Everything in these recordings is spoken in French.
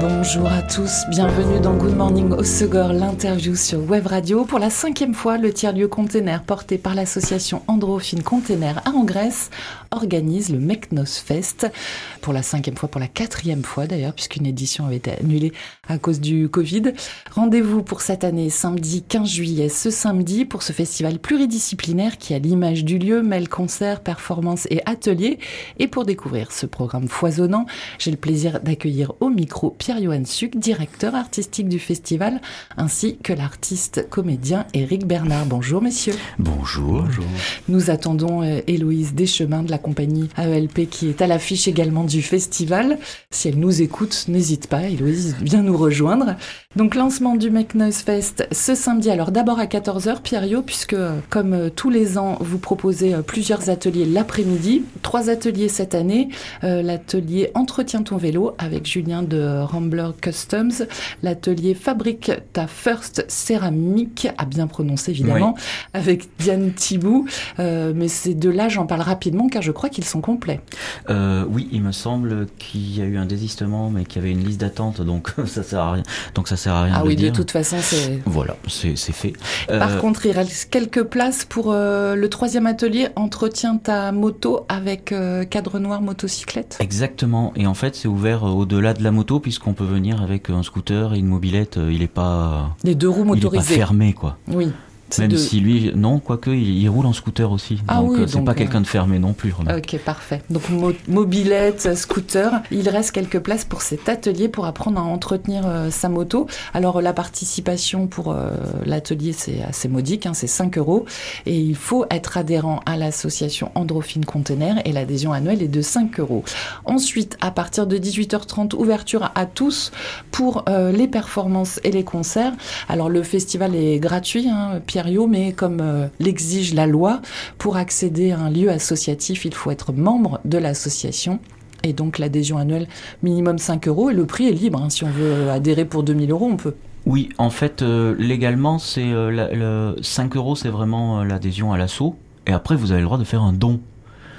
Bonjour à tous, bienvenue dans Good Morning au l'interview sur Web Radio. Pour la cinquième fois, le tiers-lieu container porté par l'association Androphine Container à Grèce organise le Meknos Fest pour la cinquième fois, pour la quatrième fois d'ailleurs, puisqu'une édition avait été annulée à cause du Covid. Rendez-vous pour cette année, samedi 15 juillet, ce samedi, pour ce festival pluridisciplinaire qui, à l'image du lieu, mêle concerts, performances et ateliers. Et pour découvrir ce programme foisonnant, j'ai le plaisir d'accueillir au micro Pierre-Johan Suc, directeur artistique du festival, ainsi que l'artiste comédien Éric Bernard. Bonjour messieurs. Bonjour. Bonjour. Nous attendons euh, Héloïse Deschemins de la compagnie AELP qui est à l'affiche également du festival. Si elle nous écoute, n'hésite pas, Héloïse, viens nous rejoindre. Donc lancement du Make Noise Fest ce samedi. Alors d'abord à 14h, Pierre puisque comme euh, tous les ans, vous proposez euh, plusieurs ateliers l'après-midi. Trois ateliers cette année. Euh, l'atelier Entretien ton vélo avec Julien de Rambler Customs. L'atelier Fabrique ta first céramique, à bien prononcer évidemment, avec Diane Thibou. mais ces deux-là, j'en parle rapidement car je crois qu'ils sont complets. oui, il me semble qu'il y a eu un désistement, mais qu'il y avait une liste d'attente, donc ça sert à rien. Donc ça sert à rien ah de oui, dire. de toute façon, c'est. Voilà, c'est fait. Par euh, contre, il reste quelques places pour euh, le troisième atelier Entretiens ta moto avec euh, cadre noir motocyclette. Exactement. Et en fait, c'est ouvert au-delà de la moto puisqu'on peut venir avec un scooter et une mobilette. Il n'est pas. Les deux roues motorisées. Il est pas fermé, quoi. Oui. Même si lui, non, quoique, il, roule en scooter aussi. Ah donc, oui, euh, c'est pas quelqu'un de fermé non plus. Ok, parfait. Donc, mobilette, scooter. Il reste quelques places pour cet atelier pour apprendre à entretenir euh, sa moto. Alors, la participation pour euh, l'atelier, c'est assez modique, hein, c'est 5 euros. Et il faut être adhérent à l'association Androphine Container et l'adhésion annuelle est de 5 euros. Ensuite, à partir de 18h30, ouverture à tous pour les performances et les concerts. Alors, le festival est gratuit, hein, Pierre mais comme euh, l'exige la loi, pour accéder à un lieu associatif, il faut être membre de l'association. Et donc l'adhésion annuelle minimum 5 euros et le prix est libre. Hein. Si on veut adhérer pour 2000 euros, on peut. Oui, en fait, euh, légalement, c'est euh, le 5 euros, c'est vraiment l'adhésion à l'assaut. Et après, vous avez le droit de faire un don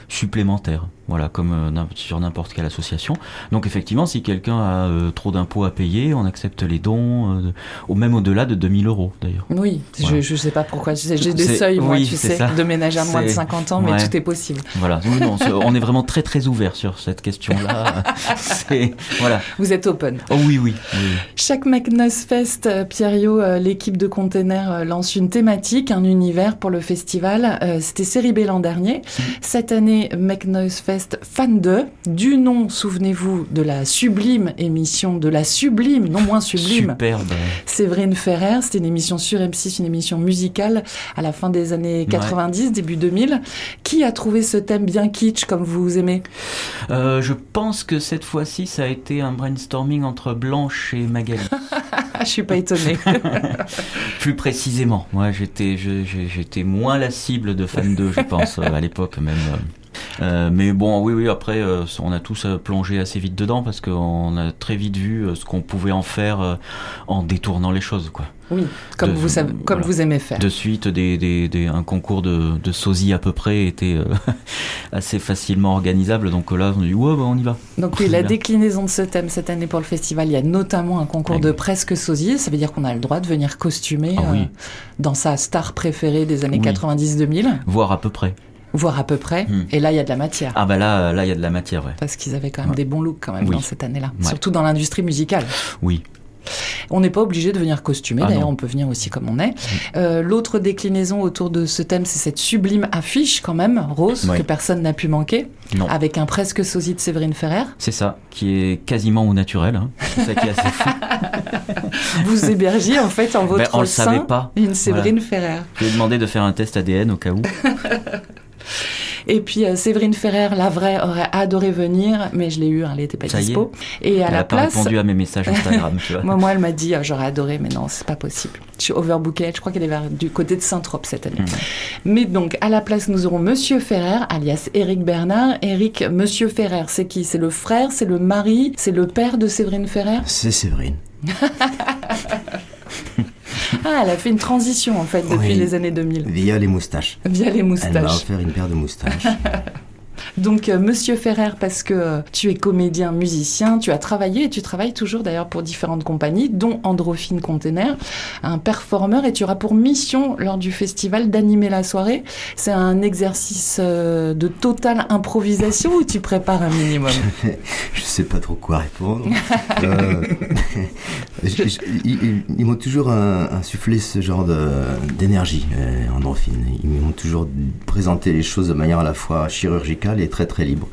supplémentaire voilà, comme euh, sur n'importe quelle association. Donc effectivement, si quelqu'un a euh, trop d'impôts à payer, on accepte les dons, euh, ou même au-delà de 2000 euros d'ailleurs. Oui, je ne sais pas pourquoi, j'ai des seuils, moi, tu sais, de ménagère moins de 50 ans, mais tout est possible. Voilà, on est vraiment très très ouvert sur cette question-là. voilà. Vous êtes open. Oh oui, oui. Chaque McNuss Fest, Pierrio, l'équipe de Container lance une thématique, un univers pour le festival. C'était Série B l'an dernier. Mm. Cette année, McNuss Fest Fan 2, du nom, souvenez-vous, de la sublime émission, de la sublime, non moins sublime, Superbe. Séverine Ferrer. C'était une émission sur M6, une émission musicale à la fin des années 90, début 2000. Qui a trouvé ce thème bien kitsch comme vous aimez? Euh, Je pense que cette fois-ci, ça a été un brainstorming entre Blanche et Magali. je suis pas étonnée. Plus précisément, moi j'étais j'étais moins la cible de Fan 2, je pense, à l'époque même. Euh, mais bon, oui, oui, après, euh, on a tous euh, plongé assez vite dedans parce qu'on a très vite vu ce qu'on pouvait en faire en détournant les choses, quoi. Oui, comme, vous, savez, comme vous aimez faire. De suite, des, des, un concours de, de sosie à peu près était assez facilement organisable. Donc là, on a dit, ouais, bah, on y va. Donc oui, la déclinaison de ce thème cette année pour le festival, il y a notamment un concours de presque sosie. Ça veut dire qu'on a le droit de venir costumer ah dans sa star préférée des années 90-2000. Voire à peu près voire à peu près. Hmm. Et là, il y a de la matière. Ah bah là, là, il y a de la matière, ouais. Parce qu'ils avaient quand même des bons looks quand même dans cette année-là, surtout dans l'industrie musicale. Oui. On n'est pas obligé de venir costumé, ah d'ailleurs on peut venir aussi comme on est. Hmm. Euh, l'autre déclinaison autour de ce thème, c'est cette sublime affiche quand même, rose, que personne n'a pu manquer, avec un presque sosie de Séverine Ferrer. C'est ça, qui est quasiment au naturel, hein. c'est ça qui est assez fou. Vous hébergiez en fait en votre ben, sein pas. une Séverine Ferrer. Je lui ai demandé de faire un test ADN au cas où. Et puis euh, Séverine Ferrer, la vraie, aurait adoré venir, mais je l'ai eu, hein, elle n'était pas Ça y est. dispo. Et à Elle la a pas place, répondu à mes messages Instagram, tu vois. moi, moi, elle m'a dit, ah, j'aurais adoré, mais non, c'est pas possible. Je suis overbookée. Je crois qu'elle est vers, du côté de Saint-Trope cette année. Mais donc, à la place, nous aurons Monsieur Ferrer, alias Éric Bernard. Éric, Monsieur Ferrer, c'est qui? C'est le frère, c'est le mari, c'est le père de Séverine Ferrer? C'est Séverine. Ah, elle a fait une transition, en fait, depuis Oui. les années 2000, Via les moustaches. via les Elle m'a moustaches. offert une paire de moustaches. Donc, euh, Monsieur Ferrer, parce que euh, tu es comédien, musicien, tu as travaillé et tu travailles toujours d'ailleurs pour différentes compagnies, dont Androphine Container, un performeur, et tu auras pour mission lors du festival d'animer la soirée. C'est un exercice euh, de totale improvisation ou tu prépares un minimum? Je sais pas trop quoi répondre. Euh, je- je- ils ils- m'ont toujours insufflé ce genre d'énergie, endorphine. Ils m'ont toujours présenté les choses de manière à la fois chirurgicale et très très libre.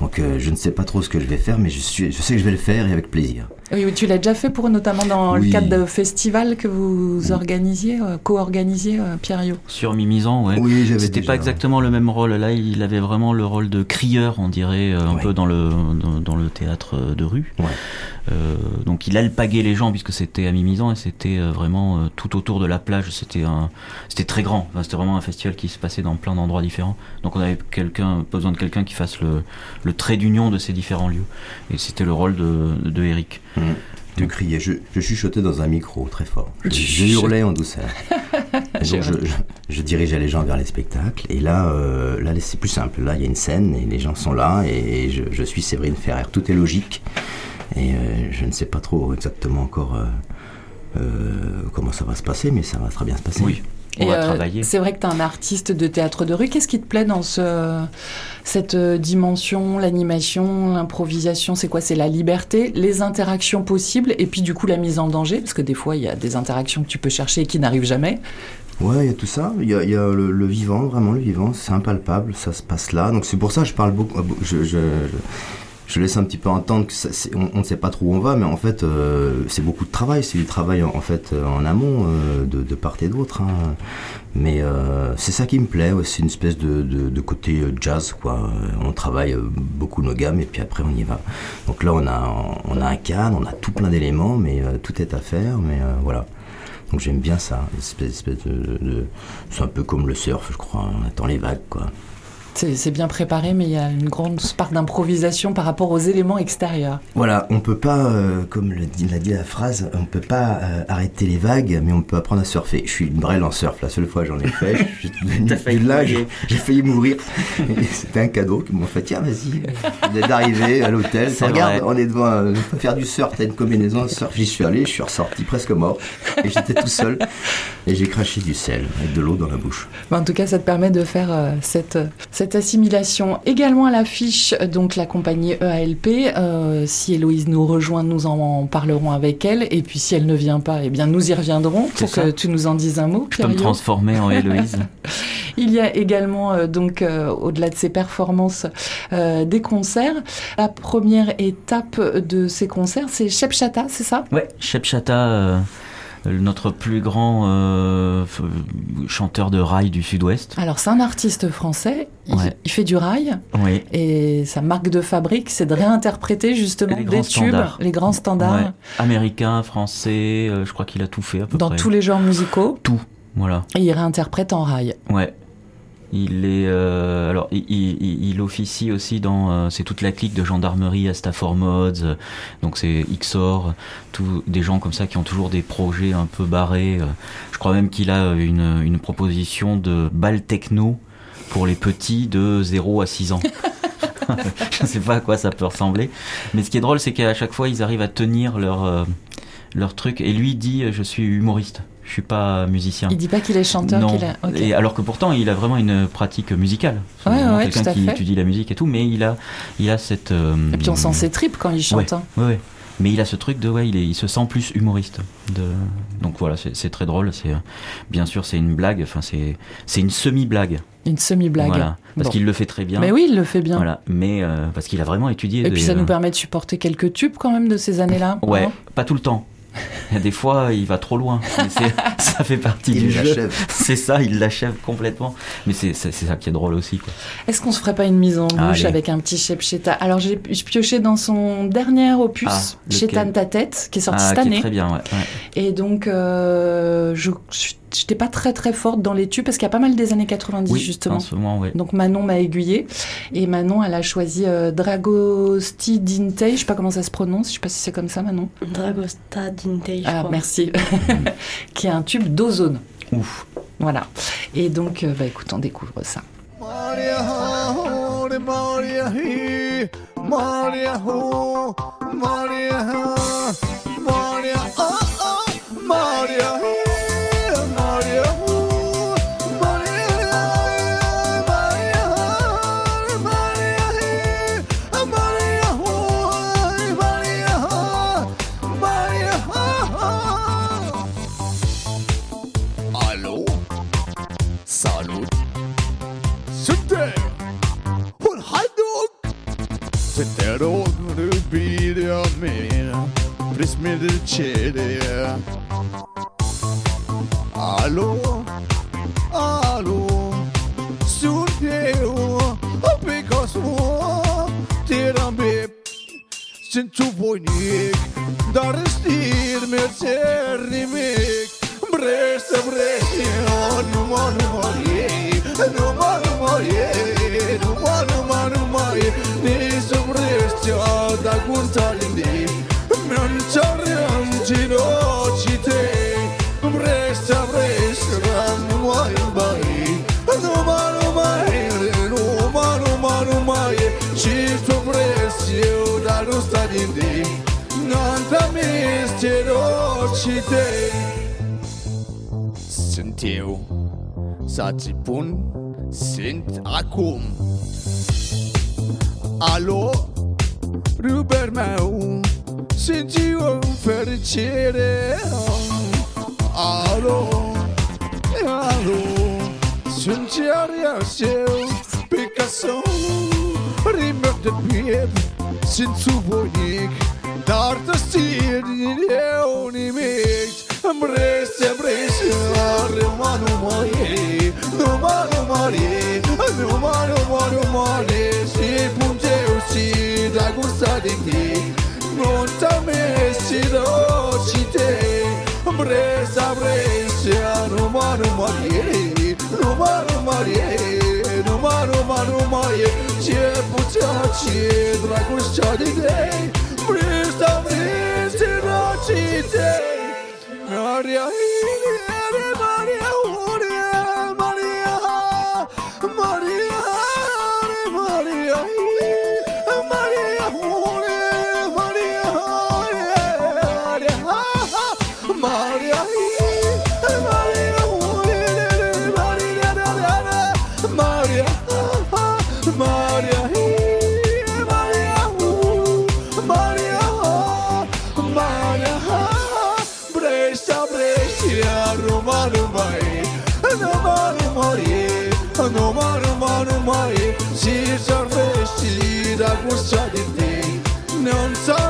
Donc euh, je ne sais pas trop ce que je vais faire, mais je, suis, je sais que je vais le faire et avec plaisir. Oui, tu l'as déjà fait pour notamment dans le cadre de festivals que vous organisiez, euh, co-organisiez, euh, Pierre Yo. Sur Mimizan, ouais. Oui, C'était déjà- pas exactement le même rôle. Là, il avait vraiment le rôle de crieur, on dirait, euh, un Ouais. peu dans le, dans, dans le théâtre de rue. Ouais. Euh, donc il alpaguait les gens puisque c'était à Mimizan et c'était euh, vraiment euh, tout autour de la plage. C'était un, c'était très grand. Enfin, c'était vraiment un festival qui se passait dans plein d'endroits différents. Donc on avait quelqu'un, besoin de quelqu'un qui fasse le, le trait d'union de ces différents lieux. Et c'était le rôle de, de Eric. Mmh. Je criais, je, je chuchotais dans un micro très fort. Je, Tu hurlais en douceur. Donc je, dirigeais les gens vers les spectacles. Et là, euh, là c'est plus simple. Là, il y a une scène et les gens sont là et je, je suis Séverine Ferrer. Tout est logique. Et euh, je ne sais pas trop exactement encore euh, euh, comment ça va se passer, mais ça va très bien se passer. Oui. On Et, va euh, travailler. C'est vrai que tu es un artiste de théâtre de rue. Qu'est-ce qui te plaît dans ce, cette dimension, l'animation, l'improvisation? C'est quoi? C'est la liberté, les interactions possibles et puis du coup la mise en danger? Parce que des fois, il y a des interactions que tu peux chercher et qui n'arrivent jamais. Ouais, il y a tout ça. Il y a, il y a le, le vivant, vraiment le vivant. C'est impalpable, ça se passe là. Donc c'est pour ça que je parle beaucoup. Je, je, je laisse un petit peu entendre que ça, on, on ne sait pas trop où on va, mais en fait, euh, c'est beaucoup de travail. C'est du travail en, fait euh, en amont euh, de, de part et d'autre. hein. Mais euh, c'est ça qui me plaît. ouais, c'est une espèce de, de, de côté euh, jazz, quoi. Euh, On travaille beaucoup nos gammes et puis après on y va. Donc là, on a, on a un cadre, on a tout plein d'éléments, mais tout est à faire. Mais voilà. Donc j'aime bien ça, espèce, espèce de, c'est un peu comme le surf, je crois. On attend les vagues, quoi. C'est bien préparé, mais il y a une grande part d'improvisation par rapport aux éléments extérieurs. Voilà, on peut pas, euh, comme dit, l'a dit la phrase, on peut pas euh, arrêter les vagues, mais on peut apprendre à surfer. Je suis une brêle en surf, la seule fois j'en ai fait, je suis failli là, j'ai failli mourir. C'était un cadeau qu'ils m'ont fait, tiens vas-y, vous êtes d'arriver à l'hôtel, C'est regarde, on est devant, on peut faire du surf, t'as une combinaison de surf, j'y suis allé, je suis ressorti presque mort, et j'étais tout seul, et j'ai craché du sel, avec de l'eau dans la bouche. Mais en tout cas, ça te permet de faire euh, cette, cette assimilation. Également à l'affiche, donc la compagnie EALP. Euh, si Héloïse nous rejoint, nous en parlerons avec elle. Et puis si elle ne vient pas, eh bien nous y reviendrons pour que tu nous en dises un mot. Je peux me transformer en Héloïse. Il y a également, euh, donc, euh, au-delà de ces performances, des concerts. La première étape de ces concerts, c'est Chepchata, c'est ça? Ouais, Shep Chata, euh, notre plus grand euh, chanteur de rail du sud-ouest. Alors, c'est un artiste français. Il, Ouais. il fait du rail. Oui. Et sa marque de fabrique, c'est de réinterpréter justement Les des tubes, standards. les grands standards, Ouais. Américain, français, euh, je crois qu'il a tout fait à peu dans près. tous les genres musicaux. Tout, voilà. Et il réinterprète en rail. Ouais. Il est euh, alors il, il, il officie aussi dans euh, c'est toute la clique de gendarmerie à Stafford Mods euh, donc c'est XOR tout des gens comme ça qui ont toujours des projets un peu barrés euh. je crois même qu'il a une, une proposition de bal techno pour les petits de 0 à 6 ans. Je sais pas à quoi ça peut ressembler. Mais ce qui est drôle c'est qu'à chaque fois ils arrivent à tenir leur euh, leur truc. Et lui dit je suis humoriste je suis pas musicien Il dit pas qu'il est chanteur, non. Et alors que pourtant, il a vraiment une pratique musicale. Ouais, ouais, quelqu'un qui étudie la musique et tout, mais il a, il a cette. euh, Et puis on sent ses tripes quand il chante. hein. Ouais, ouais. Mais il a ce truc de, ouais, il, est, il se sent plus humoriste. De... Donc voilà, c'est très drôle. C'est bien sûr, c'est une blague. Enfin, c'est c'est une semi-blague. Une semi-blague. Voilà, parce Bon. qu'il le fait très bien. Mais oui, il le fait bien. Voilà, mais euh, parce qu'il a vraiment étudié. Et des, puis ça euh, nous permet de supporter quelques tubes quand même de ces années-là. Ouais, pas tout le temps. Et des fois, il va trop loin. Mais ça fait partie Il du jeu. l'achève. C'est ça, il l'achève complètement. Mais c'est ça qui est drôle aussi. Est-ce qu'on se ferait pas une mise en bouche avec un petit Shepcheta Alors j'ai pioché dans son dernier opus, Ah, Chétane ta tête, qui est sorti Ah, cette qui est année. très bien, ouais. ouais. Et donc, euh, je j'étais pas très très forte dans les tubes parce qu'il y a pas mal des années 90 Oui, justement. en ce moment, ouais. Donc Manon m'a aiguillé et Manon elle a choisi euh, Dragosti Dinte, je sais pas comment ça se prononce, je sais pas si c'est comme ça Manon. Dragosta Dintei, je Ah crois. merci. qui est un tube d'ozone. Ouf. Voilà. Et donc euh, bah écoute, on découvre ça. Alo? Salut! Suntem! Un haidut! Te te rog, iubirea mea Prisme de cere Alo? Alo? Sunt eu Picasso Tiram bip Sunt tu voinic Dar în stil mi-e cer nimic să vrei oh, Nu mă, nu mă iei Nu mă, nu mă iei Nu mă, nu mă, nu mă iei Nici să vrei să da curța lindii Mi-am din ochii tăi Vrei să vrei să nu mă iubai Nu mă, nu mă iei Nu mă, nu mă, nu mai iei Și tu vrei să eu da curța lindii N-am tamis din ochii tăi sunt eu. Să-ți pun Sunt acum. Alo? Ruber meu. Sunt eu în fericire. Alo? Alo? Sunt iar eu seu Picasso. Rimer de piept Sunt suvoinic Dar te stir din eu nimic Mrește, mrește la răma numări mare, numări Numai, numai, numări Și punteu și dragostea din tine. Nunta meștilor Breza, breza, numai, numai Numai, numai, numai, mare, numai Ce putea, ce dragostea din ei Breza, breza, dragostea din ei Gloria y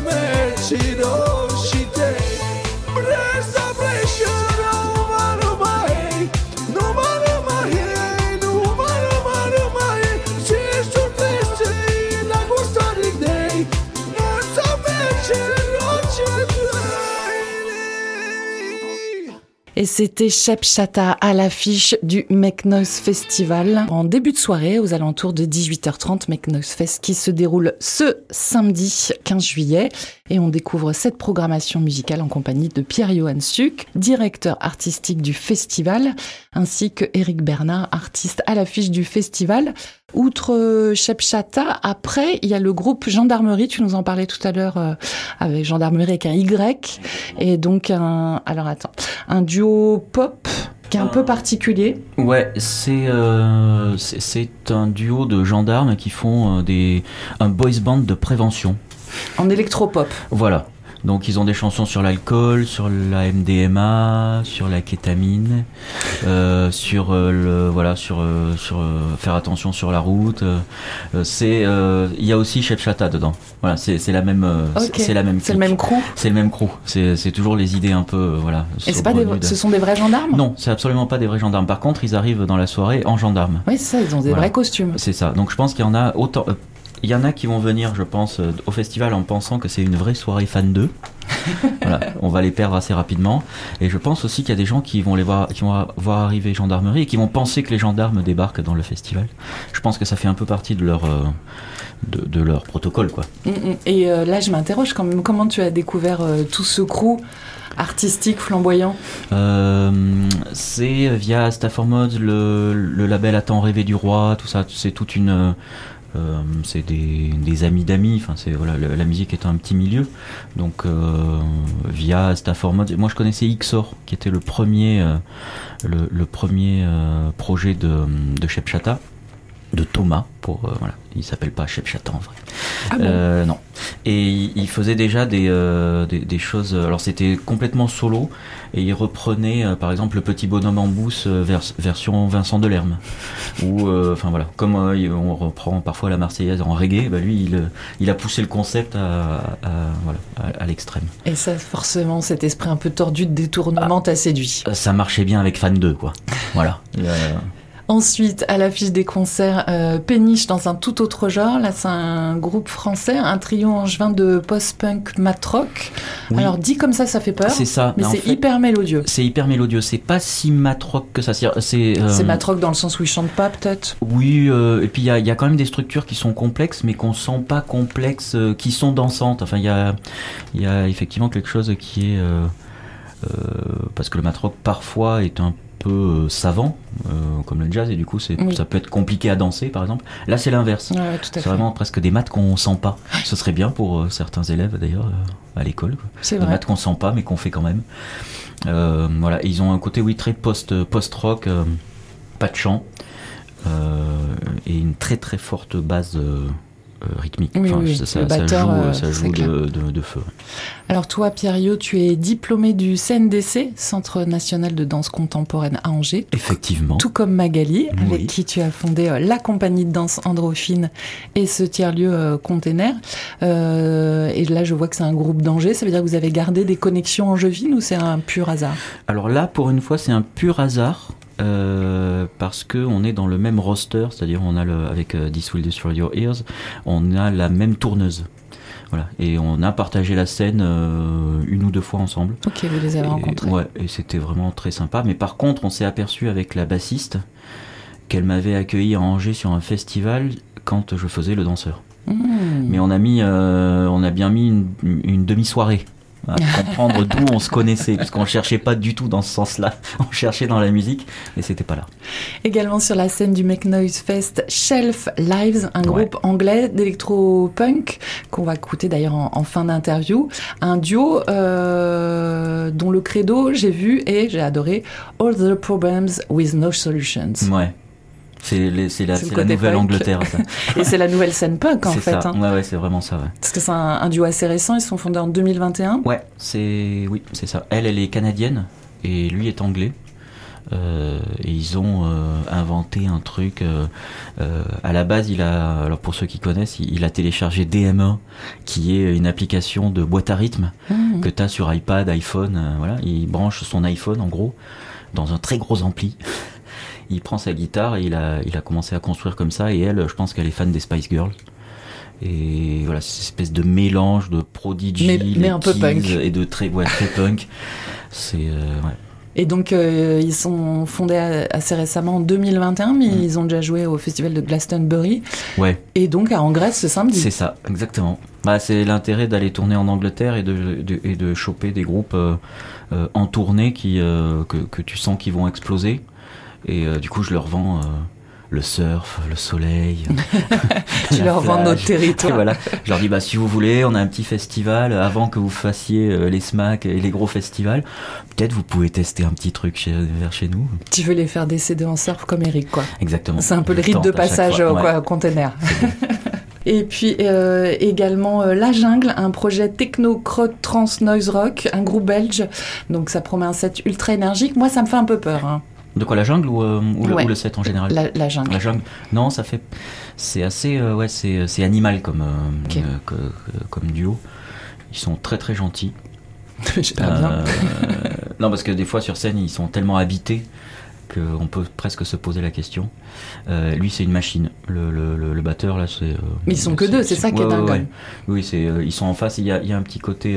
merchidos. Et c'était Shep Chata à l'affiche du Make Noise Festival en début de soirée aux alentours de 18h30. Make Fest qui se déroule ce samedi 15 juillet. Et on découvre cette programmation musicale en compagnie de Pierre-Johan Suc, directeur artistique du festival, ainsi que Eric Bernard, artiste à l'affiche du festival. Outre euh, Shep Chata, après, il y a le groupe Gendarmerie, tu nous en parlais tout à l'heure euh, avec Gendarmerie avec un Y, et donc un, alors attends, un duo pop qui est un peu particulier. Ouais, c'est euh, c'est- un duo de gendarmes qui font des un boys band de prévention. En électropop. Voilà. Donc ils ont des chansons sur l'alcool, sur la MDMA, sur la kétamine, euh, sur euh, le voilà, sur euh, sur faire attention sur la route. C'est il y a aussi Chef Chata dedans. Voilà, c'est la même euh, c'est- la même C'est le même crew. C'est le même crew. C'est toujours les idées un peu voilà. Et c'est pas des, saugrenues de- ce sont des vrais gendarmes? Non, c'est absolument pas des vrais gendarmes. Par contre, ils arrivent dans la soirée en gendarme. Oui, c'est ça, ils ont des Voilà. vrais costumes. C'est ça. Donc je pense qu'il y en a autant. Il y en a qui vont venir, je pense, euh, au festival en pensant que c'est une vraie soirée fan 2. voilà, on va les perdre assez rapidement. Et je pense aussi qu'il y a des gens qui vont les voir, qui vont voir arriver gendarmerie et qui vont penser que les gendarmes débarquent dans le festival. Je pense que ça fait un peu partie de leur, euh, de, de leur protocole, quoi. Mm, mm. Et euh, là, je m'interroge quand même, comment tu as découvert euh, tout ce crew artistique, flamboyant? Euh, c'est via Stafford Mods, le, le label À temps rêvé du roi, tout ça, c'est toute une. Euh, c'est des, amis d'amis, enfin c'est voilà, la musique est un petit milieu, donc euh, via Stafford Mods. Moi je connaissais Xor, qui était le premier, euh, le, premier euh, projet de, de de Thomas, pour euh, voilà, il s'appelle pas Shep Chata en vrai. Ah bon Euh, non. Et il, il faisait déjà des, euh, des, des choses. Alors c'était complètement solo et il reprenait par exemple le petit bonhomme en mousse vers- version Vincent Delerme. Ou enfin voilà, comme on reprend parfois la Marseillaise en reggae, bah lui il, il a poussé le concept à, à- voilà à, à l'extrême. Et ça, forcément, cet esprit un peu tordu de détournement t'a séduit. Ça marchait bien avec Fan 2 quoi. Voilà. Ensuite, à l'affiche des concerts, euh, Péniche dans un tout autre genre. Là, c'est un groupe français, un trio angevin de post-punk mat-rock. oui, Alors, dit comme ça, ça fait peur. c'est ça. Mais c'est hyper mélodieux. c'est hyper mélodieux. C'est pas si matrock que ça. C'est euh, mat-rock dans le sens où ils chantent pas, peut-être? Oui, euh, et puis il y a, il y a quand même des structures qui sont complexes, mais qu'on sent pas complexes, euh, qui sont dansantes. Enfin, il y a, y a effectivement quelque chose qui est... euh, parce que le matrock parfois est un peu euh, savant, euh, comme le jazz, et du coup Oui. ça peut être compliqué à danser, par exemple. Là, c'est l'inverse. Ouais, C'est vraiment presque des maths qu'on sent pas. Ce serait bien pour euh, certains élèves d'ailleurs à l'école. C'est Des maths qu'on sent pas mais qu'on fait quand même. Voilà, Et ils ont un côté oui très post post rock, pas de chant et une très très forte base rythmique. Oui, oui, ça, batteur, joue, euh, ça joue clair. de, de- de feu. Alors toi, Pierriot, tu es diplômé du CNDC, Centre national de danse contemporaine à Angers. Effectivement. Tout comme Magali, Oui. avec qui tu as fondé euh, la compagnie de danse Androphine et ce tiers-lieu euh, Container. Euh, et là, je vois que c'est un groupe d'Angers. Ça veut dire que vous avez gardé des connexions angevines ou c'est un pur hasard? Alors là, pour une fois, c'est un pur hasard. Euh, parce que on est dans le même roster, c'est-à-dire on a le, avec euh, This Will Destroy Your Ears, on a la même tourneuse. Voilà. Et on a partagé la scène euh, une ou deux fois ensemble. Ok, vous les avez Et- rencontrés. Ouais, et c'était vraiment très sympa. Mais par contre, on s'est aperçu avec la bassiste qu'elle m'avait accueilli à Angers sur un festival quand je faisais le danseur. Mmh. Mais on a mis, on a bien mis une, une demi-soirée à comprendre d'où on se connaissait, parce qu'on cherchait pas du tout dans ce sens-là. On cherchait dans la musique, et c'était pas là. Également sur la scène du Make Noise Fest, Shelf Lives, un Ouais. groupe anglais d'électro-punk qu'on va écouter d'ailleurs en, en fin d'interview. Un duo euh, dont le credo, j'ai vu et j'ai adoré, All the Problems with No Solutions. Ouais. C'est la, la nouvelle punk. Angleterre, ça. Et c'est la nouvelle scène punk en fait. hein. Ouais, ouais, c'est vraiment ça, ouais. Parce que c'est un, un duo assez récent, ils sont fondés en 2021. Ouais, c'est oui, c'est ça. Elle, elle est canadienne et lui est anglais. Euh, et ils ont euh, inventé un truc. euh, euh, à la base, il a, alors pour ceux qui connaissent, il, il a téléchargé DMA, qui est une application de boîte à rythme Mmh. que tu as sur iPad, iPhone. euh, voilà, il branche son iPhone en gros dans un très gros ampli. Il prend sa guitare et il a, il a commencé à construire comme ça. Et elle, je pense qu'elle est fan des Spice Girls. Et voilà, cette espèce de mélange de Prodigy, Mais- un peu punk. et de très, ouais, très punk. C'est euh, ouais. Et donc, euh, ils sont fondés assez récemment en 2021, mais Mm. ils ont déjà joué au festival de Glastonbury. Ouais, Et donc, à Angers ce samedi. c'est ça, exactement. Bah, c'est l'intérêt d'aller tourner en Angleterre et de, de- et de choper des groupes euh, euh, en tournée qui, que, que tu sens qu'ils vont exploser. Et euh, du coup, je leur vends euh, le surf, le soleil. Tu leur vends notre Et territoire. voilà, je leur dis bah si vous voulez, on a un petit festival avant que vous fassiez euh, les SMAC et les gros festivals. Peut-être vous pouvez tester un petit truc chez, vers chez nous. Tu veux les faire décéder en surf comme Eric, quoi. Exactement. C'est un peu le Je rite tente de passage au ouais. container. Et puis euh, également euh, La Jungle, un projet techno crot trans noise rock, un groupe belge. Donc ça promet un set ultra énergique. Moi, ça me fait un peu peur. hein. De quoi la jungle ou, euh, ou, le, ou le set en général La, la Jungle. La jungle. Non, ça fait. C'est assez. euh, ouais, c'est c'est animal comme, euh, euh, que- comme duo. Ils sont très très gentils. J'espère bien. Euh, non, parce que des fois sur scène, ils sont tellement habités qu'on peut presque se poser la question. Euh, lui, c'est une machine. Le, le, le, le batteur, là, c'est. euh, Mais ils sont que deux, c'est ça qui est dingue, ouais, ouais. Oui, c'est, euh, ils sont en face. Il y a, il y a un petit côté.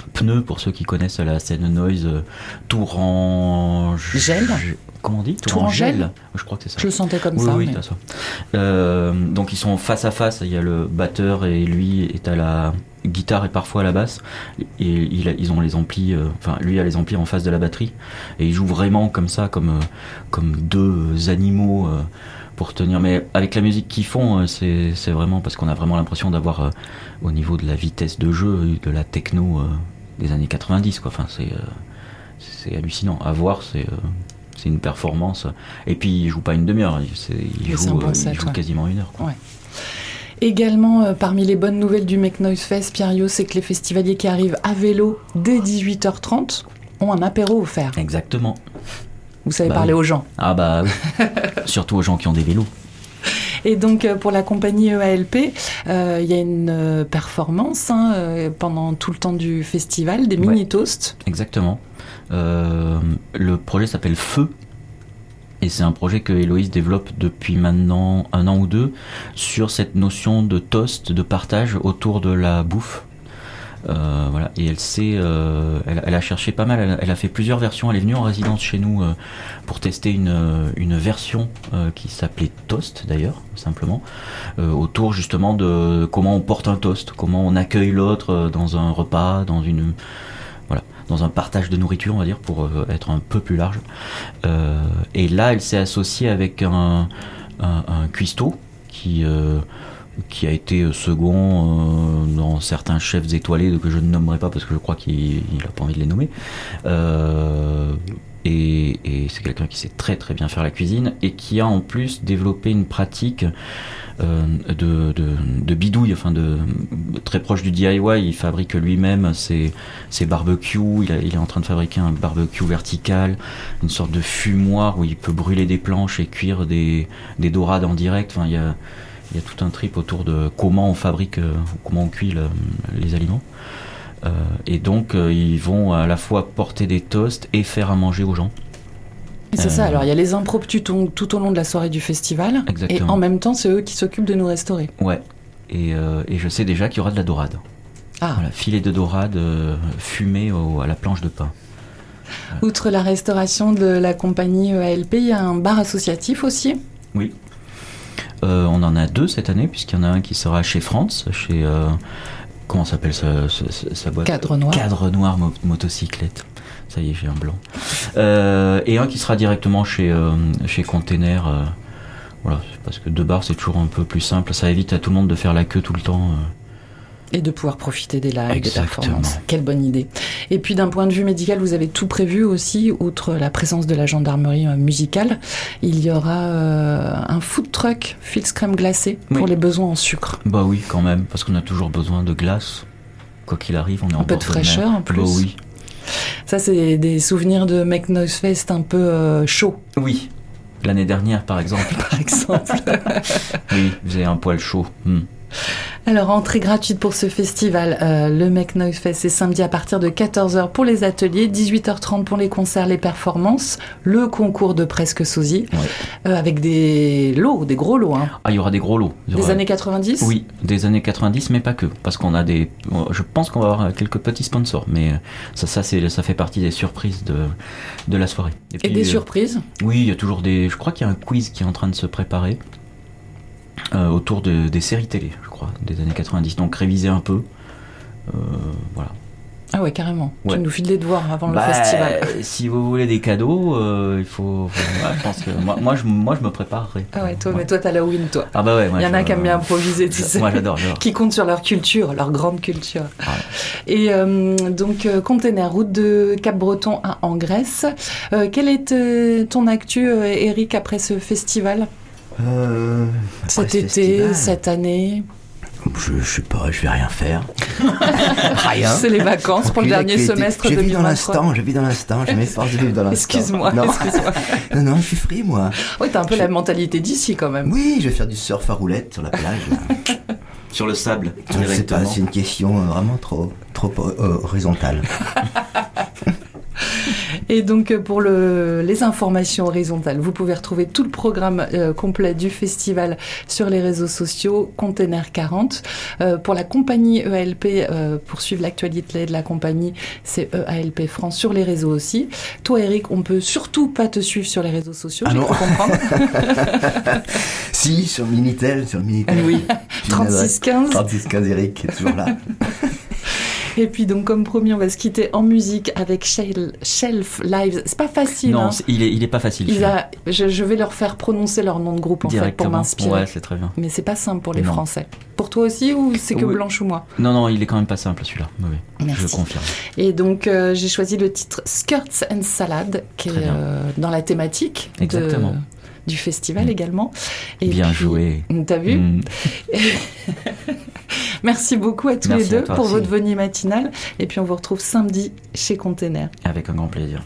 Euh, pneu pour ceux qui connaissent la scène noise euh, Tourange Gel? Comment on dit? Tourangelle je crois que c'est ça Je le sentais comme oui, ça. oui, mais- ça. Euh, donc ils sont face à face. Il y a le batteur et lui est à la guitare et parfois à la basse. Et il a- ils ont les amplis. euh, Enfin, lui a les amplis en face de la batterie et il joue vraiment comme ça, comme euh, comme deux animaux. Euh, pour tenir, mais avec la musique qu'ils font, euh, c'est c'est vraiment parce qu'on a vraiment l'impression d'avoir, euh, au niveau de la vitesse de jeu, de la techno euh, des années 90, quoi. Enfin, c'est euh, c'est hallucinant. À voir, c'est euh, c'est une performance. Et puis il joue pas une demi-heure, il, c'est- il Mais c'est un joue, bon euh, il set, joue ouais. quasiment une heure. quoi. Également, euh, parmi les bonnes nouvelles du Make Noise Fest, Pierre c'est que les festivaliers qui arrivent à vélo dès 18h30 ont un apéro offert. Exactement. Vous savez Bah parler oui. aux gens. Ah bah oui. Surtout aux gens qui ont des vélos. Et donc euh, pour la compagnie EALP, euh, il y a une euh, performance hein, pendant tout le temps du festival, des mini toasts. Exactement. Euh, le projet s'appelle Feu. Et c'est un projet que Héloïse développe depuis maintenant un an ou deux sur cette notion de toast, de partage autour de la bouffe. Euh. Et euh, elle, a cherché pas mal. Elle, a- fait plusieurs versions. Elle est venue en résidence chez nous euh, pour tester une, version qui s'appelait Toast d'ailleurs, simplement, autour justement de comment on porte un toast, comment on accueille l'autre dans un repas, dans une un partage de nourriture, on va dire, pour être un peu plus large. Et là, elle s'est associée avec un, un, un cuistot qui, qui a été second euh, dans certains chefs étoilés que je ne nommerai pas parce que je crois qu'il n'a pas envie de les nommer. Euh, et c'est quelqu'un qui sait très très bien faire la cuisine et qui a en plus développé une pratique euh, de, de, bidouille, enfin de très proche du DIY. Il fabrique lui-même ses, ses barbecues. Il, est en train de fabriquer un barbecue vertical, une sorte de fumoir où il peut brûler des planches et cuire des, des dorades en direct. Enfin, il y a tout un trip autour de comment on fabrique, euh, comment on cuit le- les aliments. Euh, et donc, euh, ils vont à la fois porter des toasts et faire à manger aux gens. C'est Euh, ça, alors il y a les impros tout, au- tout au long de la soirée du festival. Exactement. Et en même temps, c'est eux qui s'occupent de nous restaurer. Ouais. Et, et je sais déjà qu'il y aura de la dorade. Ah, Voilà, filet de dorade fumé au- à la planche de pain. outre la restauration de la compagnie EALP, il y a un bar associatif aussi. Oui. Euh, on en a deux cette année, puisqu'il y en a un qui sera chez France, chez. euh, comment s'appelle sa, sa- sa- boîte Cadre Noir. Cadre Noir mo- Motocyclette. Ça y est, j'ai un blanc. Euh, et un qui sera directement chez, euh, chez Container. euh, voilà, parce que deux bars, c'est toujours un peu plus simple. Ça évite à tout le monde de faire la queue tout le temps. Et de pouvoir profiter des lives, des Exactement. performances. Quelle bonne idée. Et puis d'un point de vue médical, vous avez tout prévu aussi, outre la présence de la gendarmerie euh, musicale. Il y aura euh, un food truck Fils crème glacée pour les besoins en sucre. Bah oui, quand même, parce qu'on a toujours besoin de glace. Quoi qu'il arrive, on est en Un peu de fraîcheur, en plus. Bah oui. Ça, c'est des souvenirs de Make Noise Fest un peu euh, chaud, Oui. L'année dernière, par exemple. par exemple. oui, vous avez un poil chaud. Hmm. Alors, entrée gratuite pour ce festival. Euh, le Make Noise Fest, c'est samedi à partir de 14h pour les ateliers, 18h30 pour les concerts, les performances, le concours de presque sosie, Ouais. euh, avec des lots, des gros lots. Hein. Ah, il y aura des gros lots. Des aura- années 90 Oui, des années 90, mais pas que. Parce qu'on a des. Je pense qu'on va avoir quelques petits sponsors, mais euh, ça, ça, ça fait partie des surprises de, de la soirée. Et puis, des euh, surprises? Oui, il y a toujours des. Je crois qu'il y a un quiz qui est en train de se préparer euh, autour de, des séries télé, je crois, des années 90. Donc réviser un peu. Euh, voilà. Ah ouais, carrément. Ouais. Tu nous files des devoirs avant Bah, le festival. Si vous voulez des cadeaux, euh, il faut. ouais, je pense que moi, moi, je, moi, je me préparerai. Ah ouais, toi, mais toi, t'as la win, toi. Ah bah ouais. moi, Il y en a qui aiment bien improviser, tu sais. Moi, j'adore. Qui comptent sur leur culture, leur grande culture. Ah ouais. Et euh, donc, euh, container, route de Cap-Breton à en Grèce. Quelle est ton actu, Eric, après ce festival? Euh, Cet été, festival, cette année, je, je sais pas, je vais rien faire. rien. c'est les vacances pour le dernier semestre Je vis dans 2023. l'instant, je vis dans l'instant, je m'efforce de vivre dans l'instant. Excuse-moi, Non. excuse-moi. non, non, je suis free, moi. Oui, t'as un peu Je- la mentalité d'ici quand même. Oui, je vais faire du surf à roulette sur la plage. Sur le sable, Je sais pas, directement. c'est une question euh, vraiment trop, trop euh, horizontale. Et donc euh, pour le, les informations horizontales, vous pouvez retrouver tout le programme euh, complet du festival sur les réseaux sociaux Container 40. Euh, pour la compagnie EALP, euh, pour suivre l'actualité de la compagnie, c'est EALP France sur les réseaux aussi. Toi Eric, on peut surtout pas te suivre sur les réseaux sociaux, Ah j'ai comprendre. si, sur Minitel, sur Minitel. oui, J'ai une adresse. 3615. 3615 Eric est toujours là. Et puis donc comme promis, on va se quitter en musique avec Shel- Shelf Lives. C'est pas facile. Non, hein. il est, il est pas facile. A- je, je vais leur faire prononcer leur nom de groupe en fait pour m'inspirer. Ouais, c'est très bien. Mais c'est pas simple pour les Non. Français. Pour toi aussi ou c'est que Oui. Blanche ou moi? Non, non, il est quand même pas simple celui-là. Oui. Merci. Je confirme. Et donc euh, j'ai choisi le titre Skirts and Salad qui est Très euh, dans la thématique de- Exactement. Du festival Mm. également. Et Bien puis- joué. T'as vu Mm. Merci beaucoup à tous Merci les deux pour aussi. votre venue matinale. Et puis on vous retrouve samedi chez Container. Avec un grand plaisir.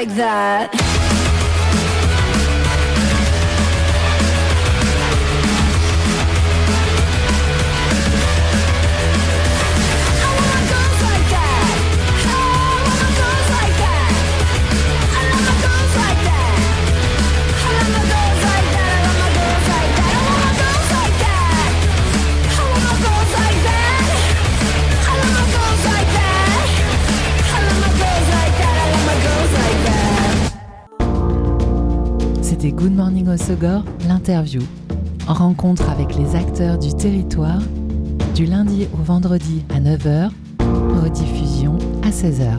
Like that. C'était Good Morning Osogor, l'interview. En rencontre avec les acteurs du territoire, du lundi au vendredi à 9h, rediffusion à 16h.